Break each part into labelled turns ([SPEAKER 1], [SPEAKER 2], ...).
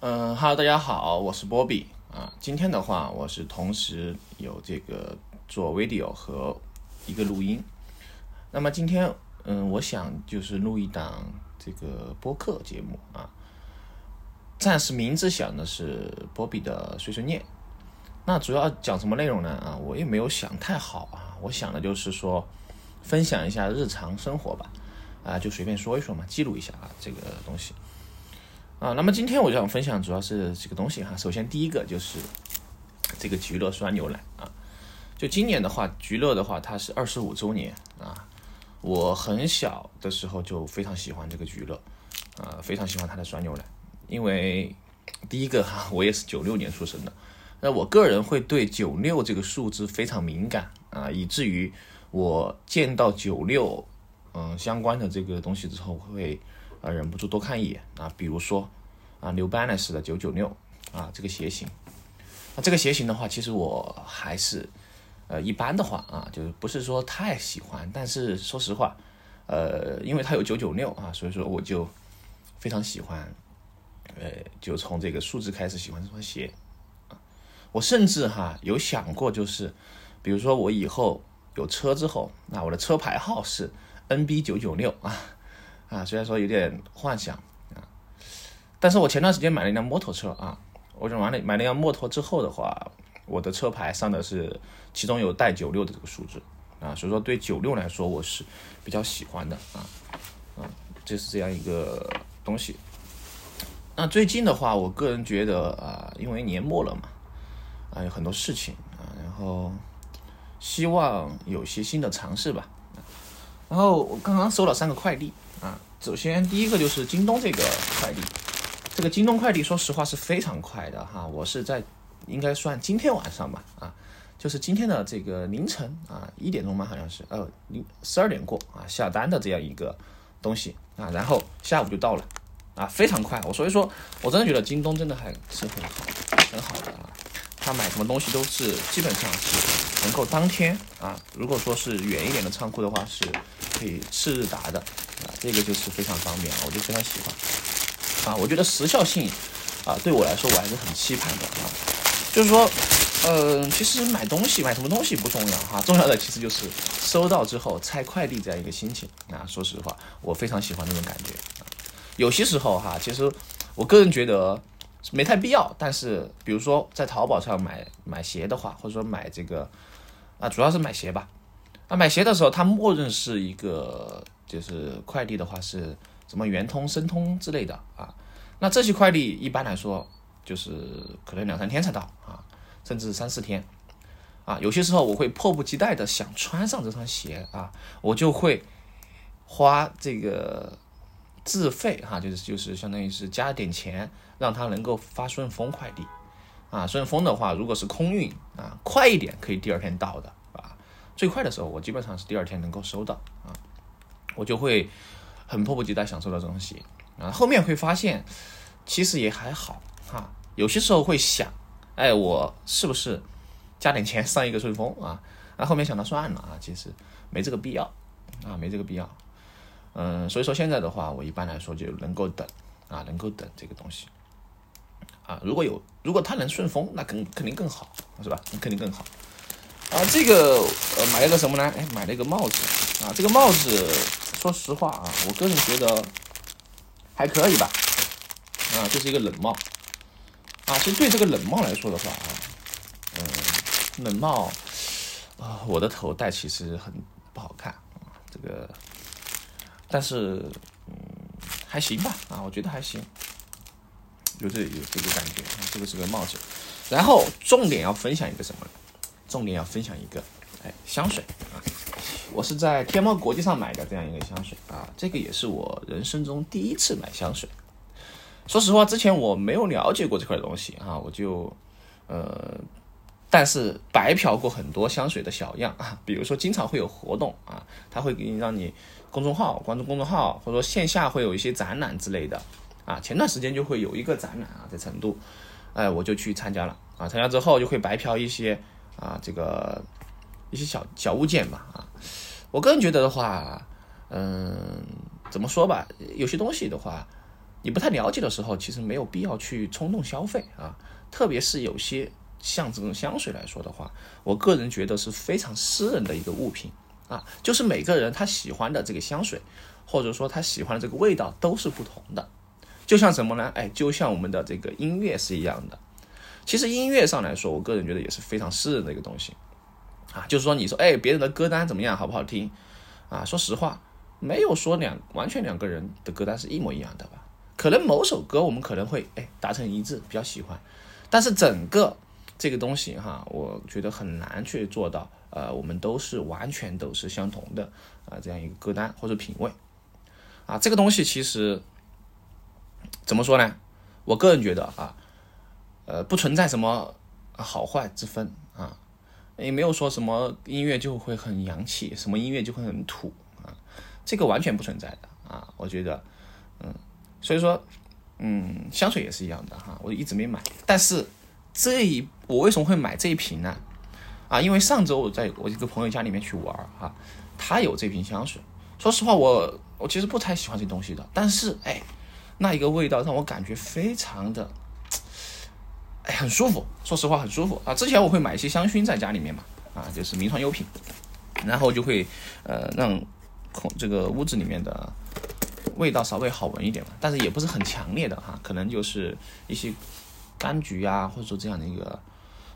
[SPEAKER 1] 嗯哈喽，大家好，我是波比啊。今天的话，我是同时有这个做 video 和一个录音。那么今天，嗯，我想就是录一档这个播客节目啊。暂时名字想的是波比的碎碎念。那主要讲什么内容呢？啊，我也没有想太好啊。我想的就是说，分享一下日常生活吧。啊，就随便说一说嘛，记录一下啊，这个东西。啊，那么今天我就想分享主要是几个东西哈。首先第一个就是这个菊乐酸牛奶啊，就今年的话，菊乐的话它是二十五周年啊。我很小的时候就非常喜欢这个菊乐，啊，非常喜欢它的酸牛奶，因为第一个哈，我也是九六年出生的，那我个人会对九六这个数字非常敏感啊，以至于我见到九六嗯相关的这个东西之后会。啊，忍不住多看一眼啊，比如说啊，New Balance 的九九六啊，这个鞋型，那这个鞋型的话，其实我还是呃一般的话啊，就是不是说太喜欢，但是说实话，呃，因为它有九九六啊，所以说我就非常喜欢，呃，就从这个数字开始喜欢这双鞋，我甚至哈有想过，就是比如说我以后有车之后，那我的车牌号是 NB 九九六啊。啊，虽然说有点幻想啊，但是我前段时间买了一辆摩托车啊，我就买了买了辆摩托之后的话，我的车牌上的是其中有带九六的这个数字啊，所以说对九六来说我是比较喜欢的啊，啊，这是这样一个东西。那最近的话，我个人觉得啊，因为年末了嘛，啊，有很多事情啊，然后希望有些新的尝试吧。然后我刚刚收了三个快递。啊，首先第一个就是京东这个快递，这个京东快递说实话是非常快的哈，我是在应该算今天晚上吧，啊，就是今天的这个凌晨啊一点钟吧，好像是呃零十二点过啊下单的这样一个东西啊，然后下午就到了啊，非常快，我所以说我真的觉得京东真的还是很好很好的啊，他买什么东西都是基本上是能够当天啊，如果说是远一点的仓库的话是可以次日达的。啊，这个就是非常方便，我就非常喜欢。啊，我觉得时效性，啊，对我来说我还是很期盼的啊。就是说，呃，其实买东西买什么东西不重要哈，重要的其实就是收到之后拆快递这样一个心情啊。说实话，我非常喜欢这种感觉。有些时候哈，其实我个人觉得没太必要，但是比如说在淘宝上买买鞋的话，或者说买这个啊，主要是买鞋吧。那，买鞋的时候它默认是一个。就是快递的话是什么圆通、申通之类的啊，那这些快递一般来说就是可能两三天才到啊，甚至三四天啊。有些时候我会迫不及待的想穿上这双鞋啊，我就会花这个自费哈，就是就是相当于是加点钱，让它能够发顺丰快递啊。顺丰的话，如果是空运啊，快一点可以第二天到的。最快的时候，我基本上是第二天能够收到啊。我就会很迫不及待享受到这东西啊，后面会发现其实也还好哈，有些时候会想，哎，我是不是加点钱上一个顺丰啊？那后面想到算了啊，其实没这个必要啊，没这个必要。嗯，所以说现在的话，我一般来说就能够等啊，能够等这个东西啊。如果有如果它能顺丰，那肯肯定更好，是吧？肯定更好。啊，这个呃买了个什么呢？哎，买了一个帽子啊，这个帽子。说实话啊，我个人觉得还可以吧，啊，这是一个冷帽，啊，其实对这个冷帽来说的话啊，嗯，冷帽啊，我的头戴其实很不好看啊，这个，但是嗯还行吧，啊，我觉得还行，有这有这个感觉啊，这个是个帽子，然后重点要分享一个什么？重点要分享一个，哎，香水啊。我是在天猫国际上买的这样一个香水啊，这个也是我人生中第一次买香水。说实话，之前我没有了解过这块东西啊，我就呃，但是白嫖过很多香水的小样啊，比如说经常会有活动啊，他会给你让你公众号关注公众号，或者说线下会有一些展览之类的啊。前段时间就会有一个展览啊，在成都，哎，我就去参加了啊，参加之后就会白嫖一些啊，这个。一些小小物件吧，啊，我个人觉得的话，嗯，怎么说吧，有些东西的话，你不太了解的时候，其实没有必要去冲动消费啊。特别是有些像这种香水来说的话，我个人觉得是非常私人的一个物品啊，就是每个人他喜欢的这个香水，或者说他喜欢的这个味道都是不同的。就像什么呢？哎，就像我们的这个音乐是一样的。其实音乐上来说，我个人觉得也是非常私人的一个东西啊。就是说，你说哎，别人的歌单怎么样，好不好听啊？说实话，没有说两完全两个人的歌单是一模一样的吧？可能某首歌我们可能会哎达成一致，比较喜欢，但是整个这个东西哈，我觉得很难去做到。呃，我们都是完全都是相同的啊，这样一个歌单或者品味啊，这个东西其实。怎么说呢？我个人觉得啊，呃，不存在什么好坏之分啊，也没有说什么音乐就会很洋气，什么音乐就会很土啊，这个完全不存在的啊。我觉得，嗯，所以说，嗯，香水也是一样的哈，我一直没买，但是这一我为什么会买这一瓶呢？啊，因为上周我在我一个朋友家里面去玩哈，他有这瓶香水。说实话，我我其实不太喜欢这东西的，但是哎。那一个味道让我感觉非常的，哎，很舒服。说实话，很舒服啊。之前我会买一些香薰在家里面嘛，啊，就是名创优品，然后就会呃让空这个屋子里面的味道稍微好闻一点嘛，但是也不是很强烈的哈，可能就是一些柑橘呀，或者说这样的一个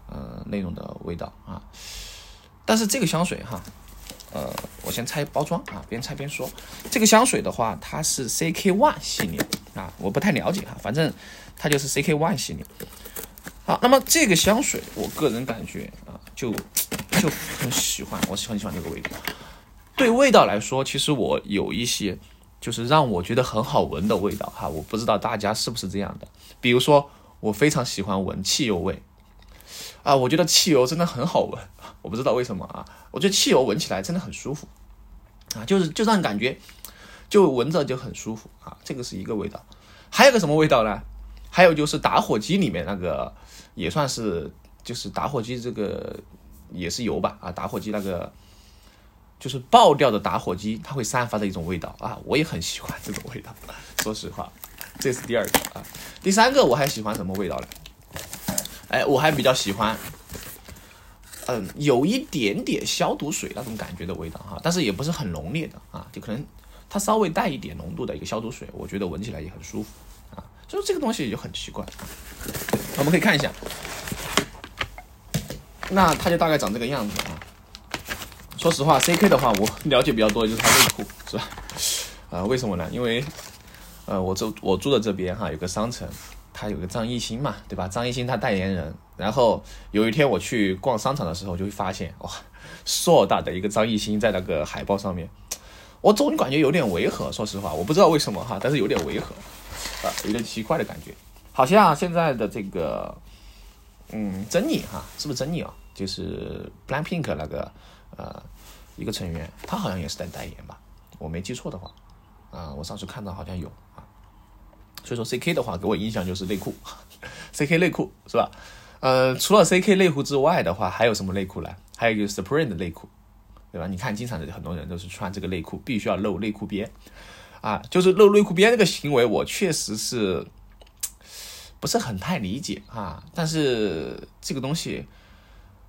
[SPEAKER 1] 呃那种的味道啊。但是这个香水哈。呃，我先拆包装啊，边拆边说。这个香水的话，它是 CK One 系列啊，我不太了解哈，反正它就是 CK One 系列。好，那么这个香水，我个人感觉啊，就就很喜欢，我喜欢喜欢这个味道。对味道来说，其实我有一些就是让我觉得很好闻的味道哈，我不知道大家是不是这样的。比如说，我非常喜欢闻汽油味。啊，我觉得汽油真的很好闻，我不知道为什么啊，我觉得汽油闻起来真的很舒服，啊，就是就让感觉就闻着就很舒服啊，这个是一个味道。还有个什么味道呢？还有就是打火机里面那个也算是，就是打火机这个也是油吧啊，打火机那个就是爆掉的打火机，它会散发的一种味道啊，我也很喜欢这种味道。说实话，这是第二个啊，第三个我还喜欢什么味道呢？哎，我还比较喜欢，嗯，有一点点消毒水那种感觉的味道哈，但是也不是很浓烈的啊，就可能它稍微带一点浓度的一个消毒水，我觉得闻起来也很舒服啊。就是这个东西就很奇怪，我们可以看一下，那它就大概长这个样子啊。说实话，CK 的话，我了解比较多的就是它内裤，是吧？啊，为什么呢？因为，呃，我住我住的这边哈，有个商城。他有个张艺兴嘛，对吧？张艺兴他代言人。然后有一天我去逛商场的时候，就会发现哇，硕大的一个张艺兴在那个海报上面，我总感觉有点违和。说实话，我不知道为什么哈，但是有点违和啊，有点奇怪的感觉。好像现在的这个，嗯，珍妮哈，是不是珍妮啊？就是 BLACKPINK 那个呃一个成员，他好像也是在代言吧？我没记错的话，啊，我上次看到好像有啊。所以说 C K 的话，给我印象就是内裤，C K 内裤是吧？呃，除了 C K 内裤之外的话，还有什么内裤呢？还有一个 Supreme 的内裤，对吧？你看，经常的很多人都是穿这个内裤，必须要露内裤边啊，就是露内裤边这个行为，我确实是不是很太理解啊。但是这个东西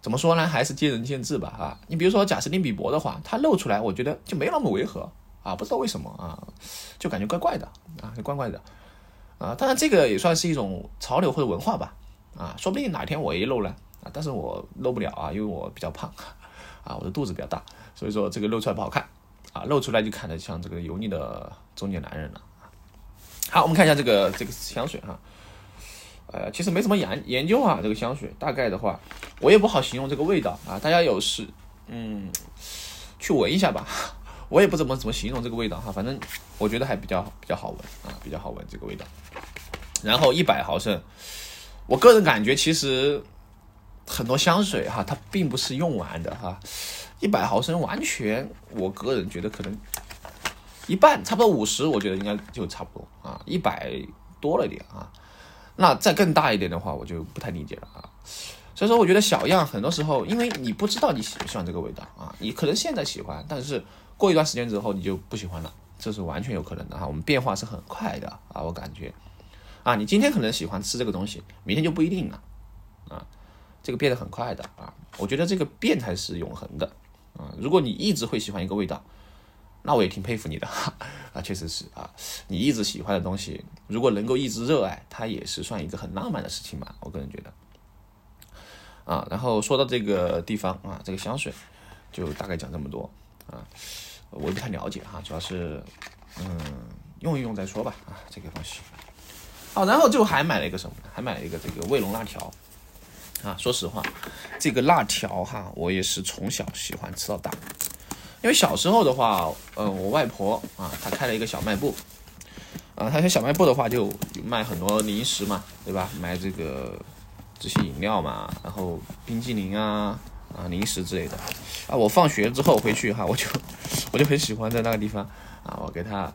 [SPEAKER 1] 怎么说呢？还是见仁见智吧啊。你比如说贾斯汀比伯的话，他露出来，我觉得就没那么违和啊，不知道为什么啊，就感觉怪怪的啊，就怪怪的。啊，当然这个也算是一种潮流或者文化吧，啊，说不定哪天我也露了啊，但是我露不了啊，因为我比较胖，啊，我的肚子比较大，所以说这个露出来不好看，啊，露出来就看着像这个油腻的中年男人了。好，我们看一下这个这个香水哈，呃，其实没什么研研究啊，这个香水大概的话，我也不好形容这个味道啊，大家有时嗯去闻一下吧。我也不怎么怎么形容这个味道哈，反正我觉得还比较比较好闻啊，比较好闻这个味道。然后一百毫升，我个人感觉其实很多香水哈，它并不是用完的哈。一百毫升完全，我个人觉得可能一半，差不多五十，我觉得应该就差不多啊。一百多了点啊，那再更大一点的话，我就不太理解了啊。所以说，我觉得小样很多时候，因为你不知道你喜不喜欢这个味道啊，你可能现在喜欢，但是。过一段时间之后你就不喜欢了，这是完全有可能的哈。我们变化是很快的啊，我感觉啊，你今天可能喜欢吃这个东西，明天就不一定了啊，这个变得很快的啊。我觉得这个变才是永恒的啊。如果你一直会喜欢一个味道，那我也挺佩服你的 啊，确实是啊，你一直喜欢的东西，如果能够一直热爱，它也是算一个很浪漫的事情吧，我个人觉得。啊，然后说到这个地方啊，这个香水就大概讲这么多啊，我也不太了解哈，主要是嗯用一用再说吧啊，这个东西。好，然后就还买了一个什么？还买了一个这个卫龙辣条啊。说实话，这个辣条哈，我也是从小喜欢吃到大，因为小时候的话，嗯，我外婆啊，她开了一个小卖部啊，她小卖部的话就卖很多零食嘛，对吧？卖这个。这些饮料嘛，然后冰激凌啊啊零食之类的啊，我放学之后回去哈，我就我就很喜欢在那个地方啊，我给他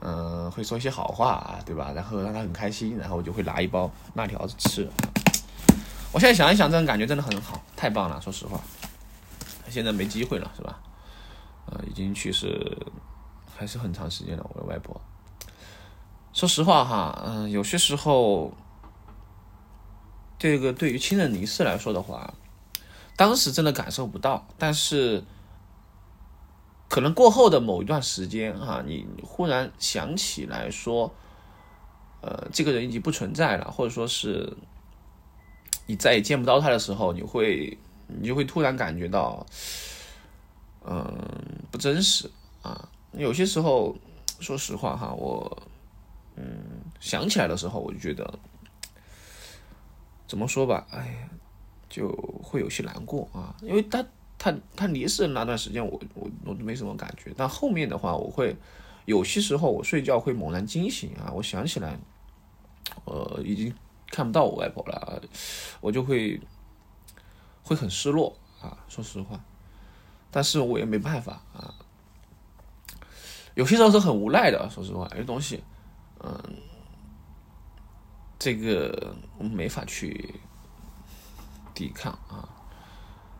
[SPEAKER 1] 嗯会说一些好话啊，对吧？然后让他很开心，然后我就会拿一包辣条子吃。我现在想一想，这种感觉真的很好，太棒了。说实话，现在没机会了，是吧？呃，已经去世还是很长时间了。我的外婆，说实话哈，嗯，有些时候。这个对于亲人离世来说的话，当时真的感受不到，但是可能过后的某一段时间啊，你忽然想起来说，呃，这个人已经不存在了，或者说是你再也见不到他的时候，你会你就会突然感觉到，嗯，不真实啊。有些时候，说实话哈，我嗯想起来的时候，我就觉得。怎么说吧，哎呀，就会有些难过啊，因为他他他离世的那段时间，我我我都没什么感觉，但后面的话，我会有些时候我睡觉会猛然惊醒啊，我想起来，呃，已经看不到我外婆了，我就会会很失落啊，说实话，但是我也没办法啊，有些时候是很无奈的，说实话，有些东西，嗯。这个我们没法去抵抗啊，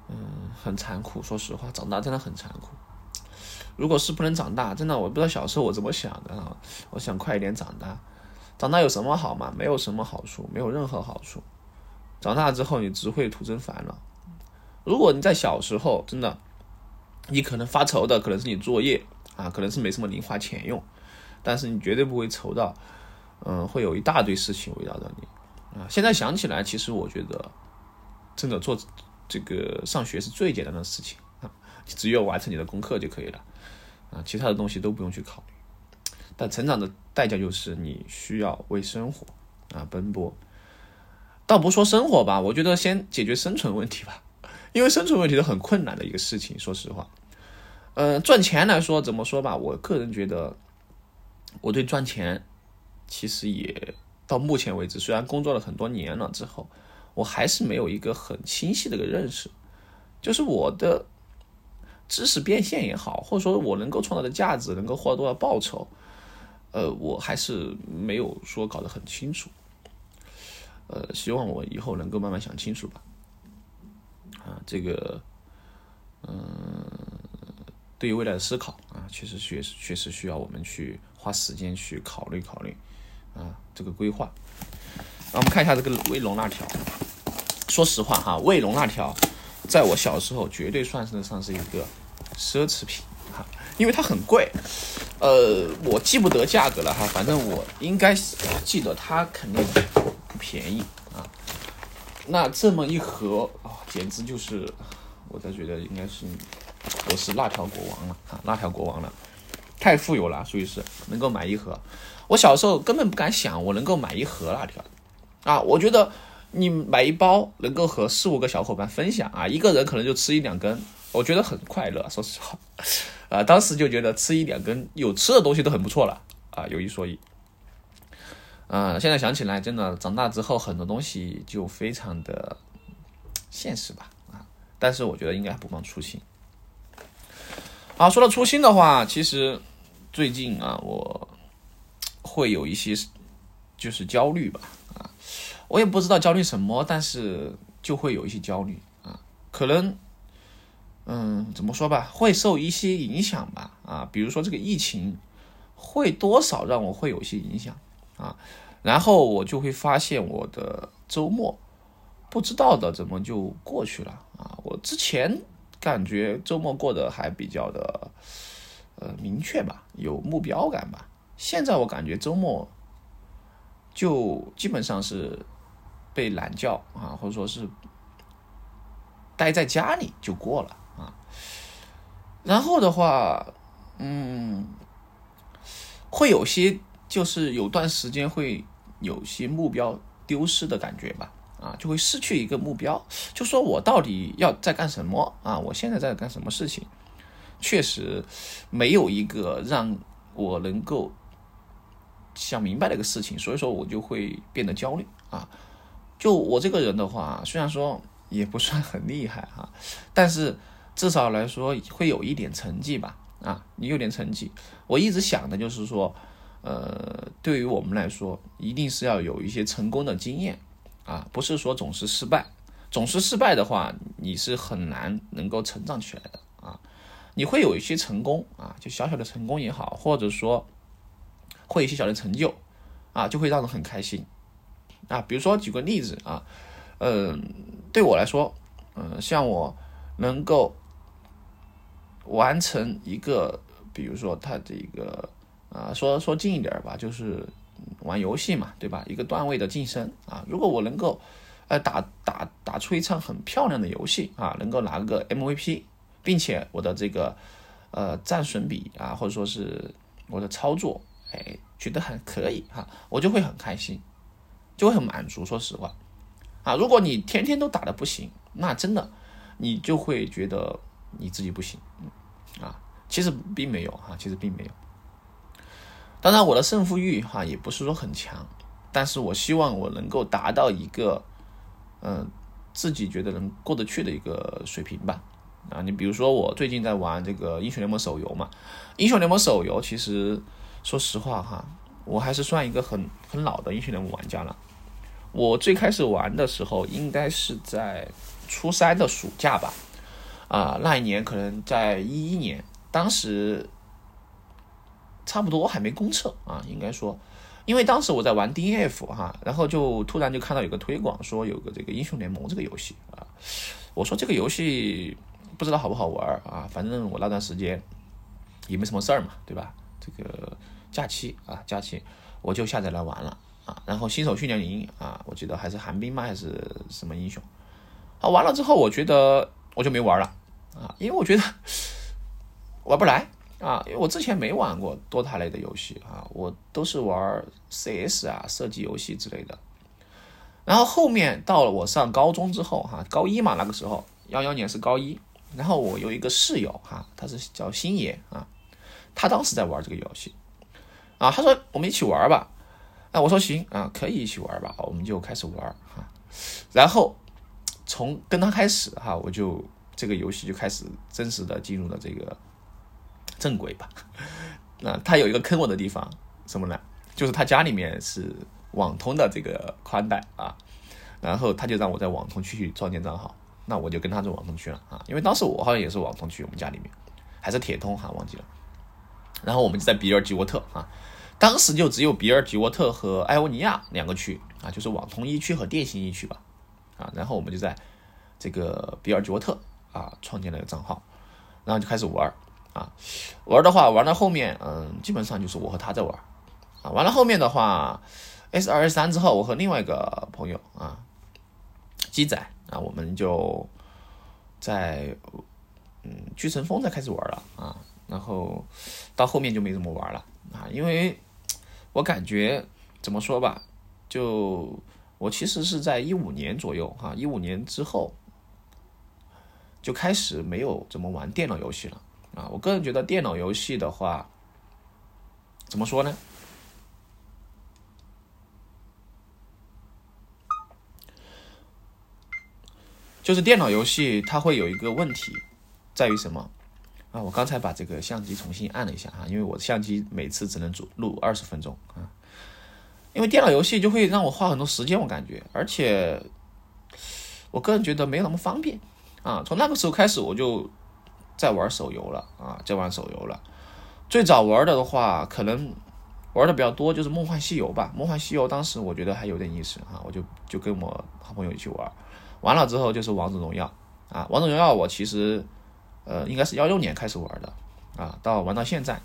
[SPEAKER 1] 嗯，很残酷。说实话，长大真的很残酷。如果是不能长大，真的我不知道小时候我怎么想的啊。我想快一点长大，长大有什么好嘛？没有什么好处，没有任何好处。长大之后你只会徒增烦恼。如果你在小时候真的，你可能发愁的可能是你作业啊，可能是没什么零花钱用，但是你绝对不会愁到。嗯，会有一大堆事情围绕着你啊！现在想起来，其实我觉得，真的做这个上学是最简单的事情啊，只有完成你的功课就可以了啊，其他的东西都不用去考虑。但成长的代价就是你需要为生活啊奔波。倒不说生活吧，我觉得先解决生存问题吧，因为生存问题是很困难的一个事情。说实话，嗯，赚钱来说怎么说吧，我个人觉得，我对赚钱。其实也到目前为止，虽然工作了很多年了之后，我还是没有一个很清晰的一个认识，就是我的知识变现也好，或者说我能够创造的价值，能够获得多少报酬，呃，我还是没有说搞得很清楚。呃，希望我以后能够慢慢想清楚吧。啊，这个，嗯，对于未来的思考啊，确实确实确实需要我们去花时间去考虑考虑。啊，这个规划，那我们看一下这个卫龙辣条。说实话哈，卫龙辣条在我小时候绝对算得上是一个奢侈品哈，因为它很贵。呃，我记不得价格了哈，反正我应该记得它肯定不便宜。那这么一盒啊，简直就是，我才觉得应该是我是辣条国王了啊，辣条国王了，太富有了，所以是能够买一盒。我小时候根本不敢想，我能够买一盒辣条，啊，我觉得你买一包能够和四五个小伙伴分享啊，一个人可能就吃一两根，我觉得很快乐。说实话，啊，当时就觉得吃一两根有吃的东西都很不错了啊，有一说一，啊，现在想起来，真的长大之后很多东西就非常的现实吧，啊，但是我觉得应该不忘初心。好，说到初心的话，其实最近啊，我。会有一些就是焦虑吧，啊，我也不知道焦虑什么，但是就会有一些焦虑啊，可能嗯，怎么说吧，会受一些影响吧。啊，比如说这个疫情会多少让我会有一些影响啊，然后我就会发现我的周末不知道的怎么就过去了啊。我之前感觉周末过得还比较的呃明确吧，有目标感吧。现在我感觉周末就基本上是被懒觉啊，或者说是待在家里就过了啊。然后的话，嗯，会有些就是有段时间会有些目标丢失的感觉吧，啊，就会失去一个目标，就说我到底要在干什么啊？我现在在干什么事情？确实没有一个让我能够。想明白的一个事情，所以说我就会变得焦虑啊。就我这个人的话，虽然说也不算很厉害哈，但是至少来说会有一点成绩吧啊。你有点成绩，我一直想的就是说，呃，对于我们来说，一定是要有一些成功的经验啊，不是说总是失败，总是失败的话，你是很难能够成长起来的啊。你会有一些成功啊，就小小的成功也好，或者说。会一些小的成就，啊，就会让人很开心，啊，比如说举个例子啊，嗯，对我来说，嗯，像我能够完成一个，比如说他这个，啊，说说近一点吧，就是玩游戏嘛，对吧？一个段位的晋升啊，如果我能够，呃，打打打出一场很漂亮的游戏啊，能够拿个 MVP，并且我的这个呃战损比啊，或者说是我的操作。哎，觉得还可以哈，我就会很开心，就会很满足。说实话，啊，如果你天天都打的不行，那真的你就会觉得你自己不行，啊，其实并没有哈，其实并没有。当然，我的胜负欲哈也不是说很强，但是我希望我能够达到一个嗯自己觉得能过得去的一个水平吧。啊，你比如说我最近在玩这个英雄联盟手游嘛，英雄联盟手游其实。说实话哈，我还是算一个很很老的英雄联盟玩家了。我最开始玩的时候，应该是在初三的暑假吧。啊，那一年可能在一一年，当时差不多还没公测啊，应该说，因为当时我在玩 D N F 哈，然后就突然就看到有个推广说有个这个英雄联盟这个游戏啊，我说这个游戏不知道好不好玩啊，反正我那段时间也没什么事儿嘛，对吧？这个。假期啊，假期我就下载来玩了啊，然后新手训练营啊，我记得还是寒冰吗还是什么英雄？啊，完了之后我觉得我就没玩了啊，因为我觉得玩不来啊，因为我之前没玩过多塔类的游戏啊，我都是玩 CS 啊，射击游戏之类的。然后后面到了我上高中之后哈，高一嘛那个时候幺幺年是高一，然后我有一个室友哈，他是叫星爷啊，他当时在玩这个游戏。啊，他说我们一起玩吧，啊，我说行啊，可以一起玩吧，我们就开始玩哈，然后从跟他开始哈，我就这个游戏就开始真实的进入了这个正轨吧。那他有一个坑我的地方什么呢？就是他家里面是网通的这个宽带啊，然后他就让我在网通区去创建账号，那我就跟他做网通区了啊，因为当时我好像也是网通区，我们家里面还是铁通哈，忘记了。然后我们就在比尔吉沃特啊。当时就只有比尔吉沃特和艾欧尼亚两个区啊，就是网通一区和电信一区吧，啊，然后我们就在这个比尔吉沃特啊创建了个账号，然后就开始玩啊，玩的话玩到后面，嗯，基本上就是我和他在玩啊，完了后面的话，S 二 S 三之后，我和另外一个朋友啊，鸡仔啊，我们就在嗯巨神峰在开始玩了啊，然后到后面就没怎么玩了啊，因为。我感觉怎么说吧，就我其实是在一五年左右哈，一五年之后就开始没有怎么玩电脑游戏了啊。我个人觉得电脑游戏的话，怎么说呢？就是电脑游戏它会有一个问题，在于什么？啊，我刚才把这个相机重新按了一下啊，因为我的相机每次只能录录二十分钟啊。因为电脑游戏就会让我花很多时间，我感觉，而且我个人觉得没有那么方便啊。从那个时候开始，我就在玩手游了啊，在玩手游了。最早玩的的话，可能玩的比较多就是《梦幻西游》吧，《梦幻西游》当时我觉得还有点意思啊，我就就跟我好朋友一起玩。完了之后就是《王者荣耀》啊，《王者荣耀》我其实呃应该是幺六年开始玩的啊，到玩到现在，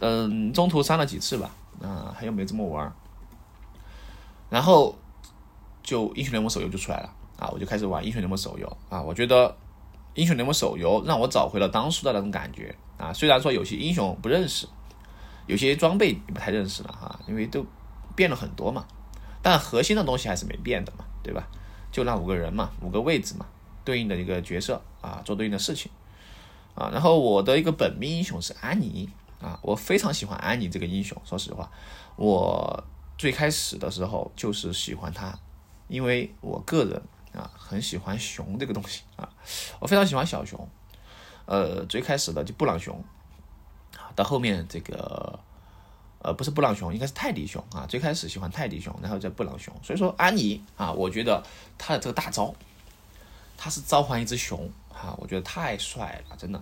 [SPEAKER 1] 嗯，中途删了几次吧，啊，还有没怎么玩。然后就英雄联盟手游就出来了啊，我就开始玩英雄联盟手游啊，我觉得英雄联盟手游让我找回了当初的那种感觉啊，虽然说有些英雄不认识，有些装备也不太认识了哈，因为都变了很多嘛，但核心的东西还是没变的嘛，对吧？就那五个人嘛，五个位置嘛，对应的一个角色啊，做对应的事情啊。然后我的一个本命英雄是安妮啊，我非常喜欢安妮这个英雄。说实话，我最开始的时候就是喜欢她，因为我个人啊很喜欢熊这个东西啊，我非常喜欢小熊。呃，最开始的就布朗熊，到后面这个。呃，不是布朗熊，应该是泰迪熊啊。最开始喜欢泰迪熊，然后叫布朗熊。所以说安妮啊，我觉得他的这个大招，他是召唤一只熊啊，我觉得太帅了，真的。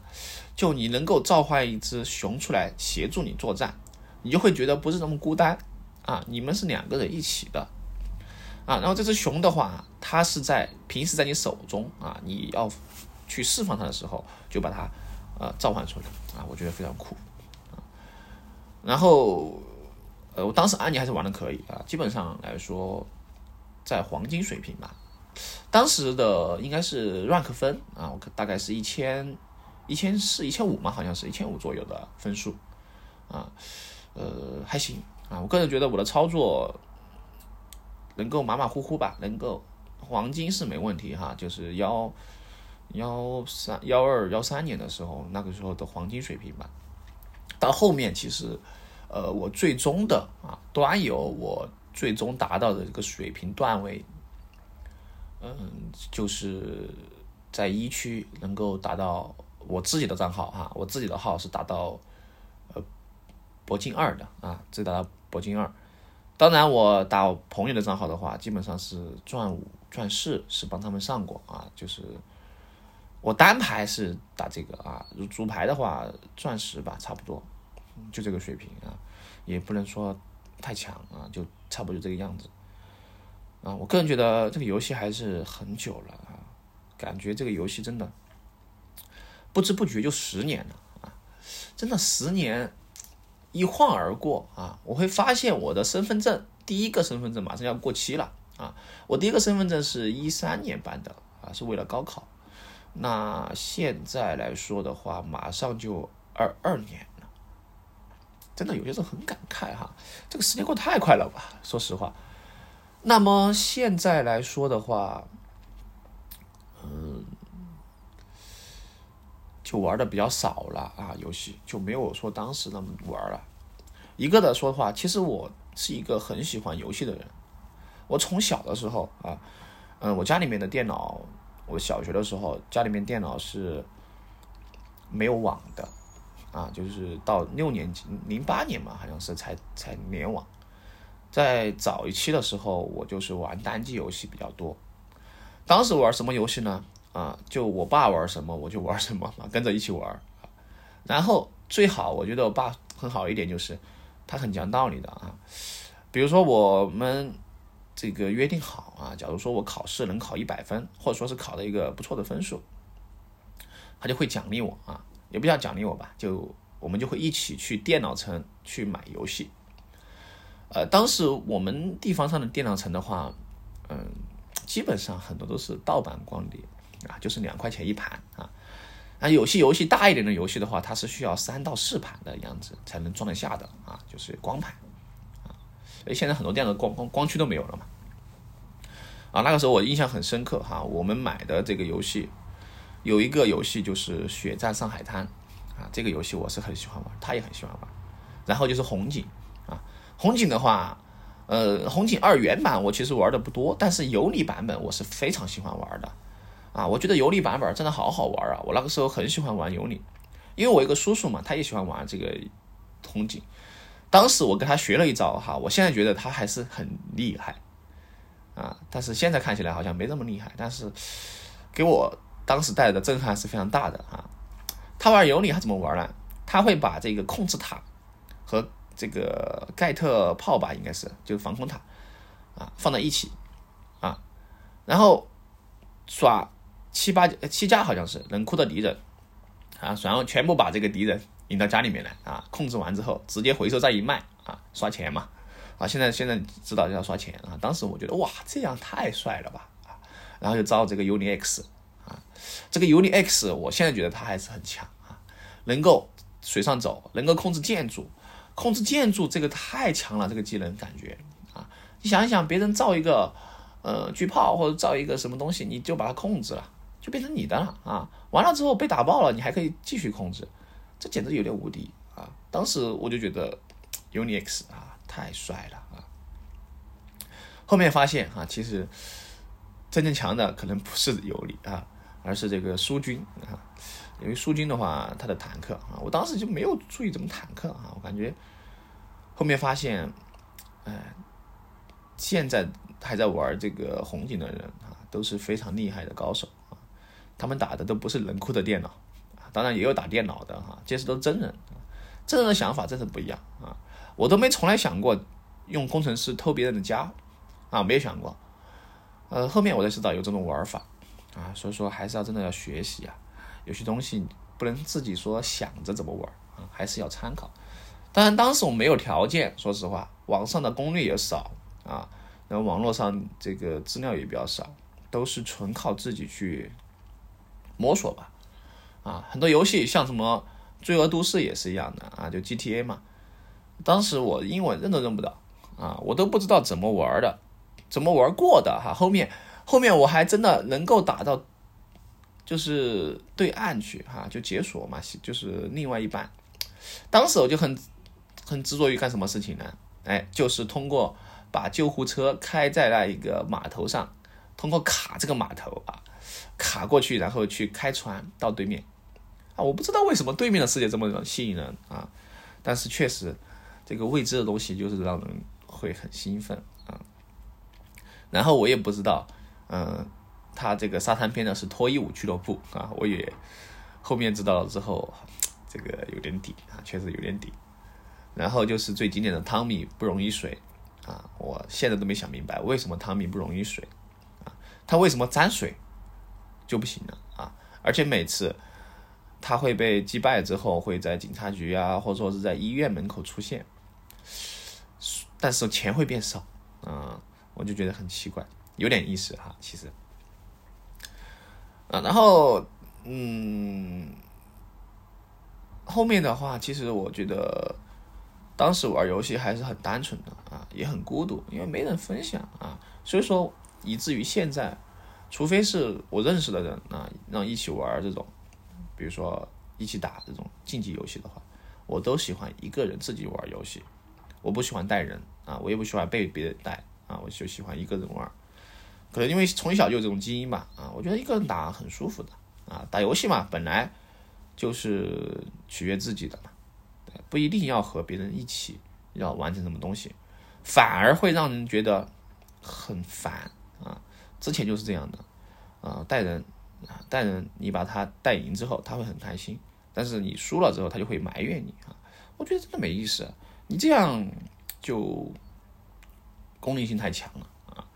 [SPEAKER 1] 就你能够召唤一只熊出来协助你作战，你就会觉得不是那么孤单啊。你们是两个人一起的啊。然后这只熊的话，它是在平时在你手中啊，你要去释放它的时候，就把它呃召唤出来啊，我觉得非常酷啊。然后，呃，我当时安妮还是玩的可以啊，基本上来说，在黄金水平吧。当时的应该是 rank 分啊，我大概是一千一千四、一千五嘛，好像是一千五左右的分数啊，呃，还行啊。我个人觉得我的操作能够马马虎虎吧，能够黄金是没问题哈，就是幺幺三幺二幺三年的时候，那个时候的黄金水平吧。到后面其实，呃，我最终的啊端游，我最终达到的这个水平段位，嗯，就是在一区能够达到我自己的账号哈，我自己的号是达到呃铂金二的啊，只达到铂金二。当然，我打朋友的账号的话，基本上是钻五、钻四是帮他们上过啊，就是我单排是打这个啊，主排的话钻石吧，差不多。就这个水平啊，也不能说太强啊，就差不多就这个样子啊。我个人觉得这个游戏还是很久了啊，感觉这个游戏真的不知不觉就十年了啊，真的十年一晃而过啊。我会发现我的身份证第一个身份证马上要过期了啊，我第一个身份证是一三年办的啊，是为了高考。那现在来说的话，马上就二二年。真的有些时候很感慨哈，这个时间过得太快了吧？说实话，那么现在来说的话，就玩的比较少了啊，游戏就没有说当时那么玩了。一个的说的话，其实我是一个很喜欢游戏的人。我从小的时候啊，嗯，我家里面的电脑，我小学的时候家里面电脑是没有网的。啊，就是到六年级，零八年嘛，好像是才才联网。在早一期的时候，我就是玩单机游戏比较多。当时玩什么游戏呢？啊，就我爸玩什么我就玩什么，跟着一起玩。然后最好，我觉得我爸很好一点，就是他很讲道理的啊。比如说我们这个约定好啊，假如说我考试能考一百分，或者说是考了一个不错的分数，他就会奖励我啊。也不叫奖励我吧，就我们就会一起去电脑城去买游戏。呃，当时我们地方上的电脑城的话，嗯，基本上很多都是盗版光碟啊，就是两块钱一盘啊。啊，有些游戏大一点的游戏的话，它是需要三到四盘的样子才能装得下的啊，就是光盘啊。所以现在很多电脑光光光驱都没有了嘛。啊，那个时候我印象很深刻哈，我们买的这个游戏。有一个游戏就是《血战上海滩》，啊，这个游戏我是很喜欢玩，他也很喜欢玩。然后就是红警，啊，红警的话，呃，红警二原版我其实玩的不多，但是游离版本我是非常喜欢玩的，啊，我觉得游离版本真的好好玩啊！我那个时候很喜欢玩游离，因为我一个叔叔嘛，他也喜欢玩这个红警，当时我跟他学了一招哈，我现在觉得他还是很厉害，啊，但是现在看起来好像没那么厉害，但是给我。当时带来的震撼是非常大的啊！他玩尤里他怎么玩呢？他会把这个控制塔和这个盖特炮吧，应该是就是防空塔啊放在一起啊，然后耍七八七家好像是冷酷的敌人。啊，然后全部把这个敌人引到家里面来啊，控制完之后直接回收再一卖啊，刷钱嘛。啊，现在现在知道要刷钱啊，当时我觉得哇，这样太帅了吧啊，然后就造这个尤里 X 啊，这个尤里 X 我现在觉得它还是很强啊，能够。水上走能够控制建筑，控制建筑这个太强了，这个技能感觉啊！你想一想，别人造一个呃巨炮或者造一个什么东西，你就把它控制了，就变成你的了啊！完了之后被打爆了，你还可以继续控制，这简直有点无敌啊！当时我就觉得 Unix 啊太帅了啊！后面发现啊，其实真正强的可能不是尤里啊，而是这个苏军啊。因为苏军的话，他的坦克啊，我当时就没有注意怎么坦克啊，我感觉后面发现，哎，现在还在玩这个红警的人啊，都是非常厉害的高手，他们打的都不是冷酷的电脑，当然也有打电脑的哈，这些都是真人，真人的想法真是不一样啊，我都没从来想过用工程师偷别人的家啊，没有想过，呃，后面我才知道有这种玩法啊，所以说还是要真的要学习啊。有些东西不能自己说想着怎么玩啊，还是要参考。当然，当时我没有条件，说实话，网上的攻略也少啊，然后网络上这个资料也比较少，都是纯靠自己去摸索吧。啊，很多游戏像什么《罪恶都市》也是一样的啊，就 GTA 嘛。当时我英文认都认不到啊，我都不知道怎么玩的，怎么玩过的哈。后面后面我还真的能够打到。就是对岸去哈，就解锁嘛，就是另外一半。当时我就很很执着于干什么事情呢？哎，就是通过把救护车开在那一个码头上，通过卡这个码头啊，卡过去，然后去开船到对面。啊，我不知道为什么对面的世界这么吸引人啊，但是确实这个未知的东西就是让人会很兴奋啊。然后我也不知道，嗯。他这个沙滩边呢是脱衣舞俱乐部啊，我也后面知道了之后，这个有点底啊，确实有点底。然后就是最经典的汤米不溶于水啊，我现在都没想明白为什么汤米不溶于水啊，他为什么沾水就不行了啊？而且每次他会被击败之后，会在警察局啊，或者说是在医院门口出现，但是钱会变少啊，我就觉得很奇怪，有点意思哈，其实。啊，然后，嗯，后面的话，其实我觉得当时玩游戏还是很单纯的啊，也很孤独，因为没人分享啊，所以说以至于现在，除非是我认识的人啊，让一起玩这种，比如说一起打这种竞技游戏的话，我都喜欢一个人自己玩游戏，我不喜欢带人啊，我也不喜欢被别人带啊，我就喜欢一个人玩。可能因为从小就有这种基因吧，啊，我觉得一个人打很舒服的，啊，打游戏嘛，本来就是取悦自己的嘛，不一定要和别人一起要完成什么东西，反而会让人觉得很烦啊。之前就是这样的，啊，带人，带人，你把他带赢之后，他会很开心，但是你输了之后，他就会埋怨你啊。我觉得真的没意思，你这样就功利性太强了啊。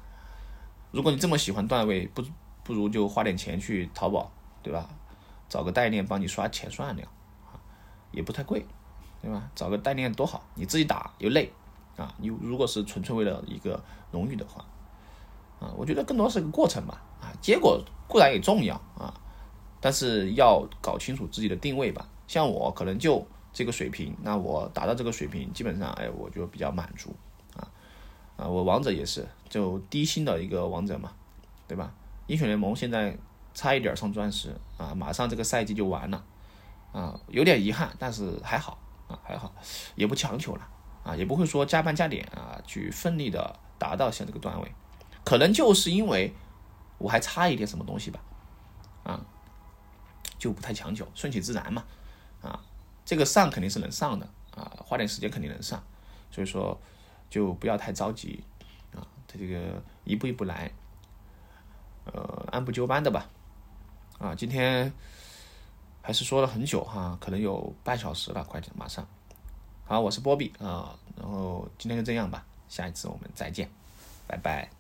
[SPEAKER 1] 如果你这么喜欢段位，不不如就花点钱去淘宝，对吧？找个代练帮你刷钱算了，啊，也不太贵，对吧？找个代练多好，你自己打又累，啊，你如果是纯粹为了一个荣誉的话，啊，我觉得更多是个过程吧，啊，结果固然也重要啊，但是要搞清楚自己的定位吧。像我可能就这个水平，那我达到这个水平，基本上哎，我就比较满足。啊，啊我王者也是，就低薪的一个王者嘛，对吧？英雄联盟现在差一点上钻石啊，马上这个赛季就完了，啊，有点遗憾，但是还好啊，还好，也不强求了啊，也不会说加班加点啊，去奋力的达到像这个段位，可能就是因为我还差一点什么东西吧，啊，就不太强求，顺其自然嘛，啊，这个上肯定是能上的啊，花点时间肯定能上，所以说。就不要太着急啊，他这个一步一步来，呃，按部就班的吧。啊，今天还还是说了很久哈，可能有半小时了，快点马上。好，我是波比啊，然后今天就这样吧，下一次我们再见，拜拜。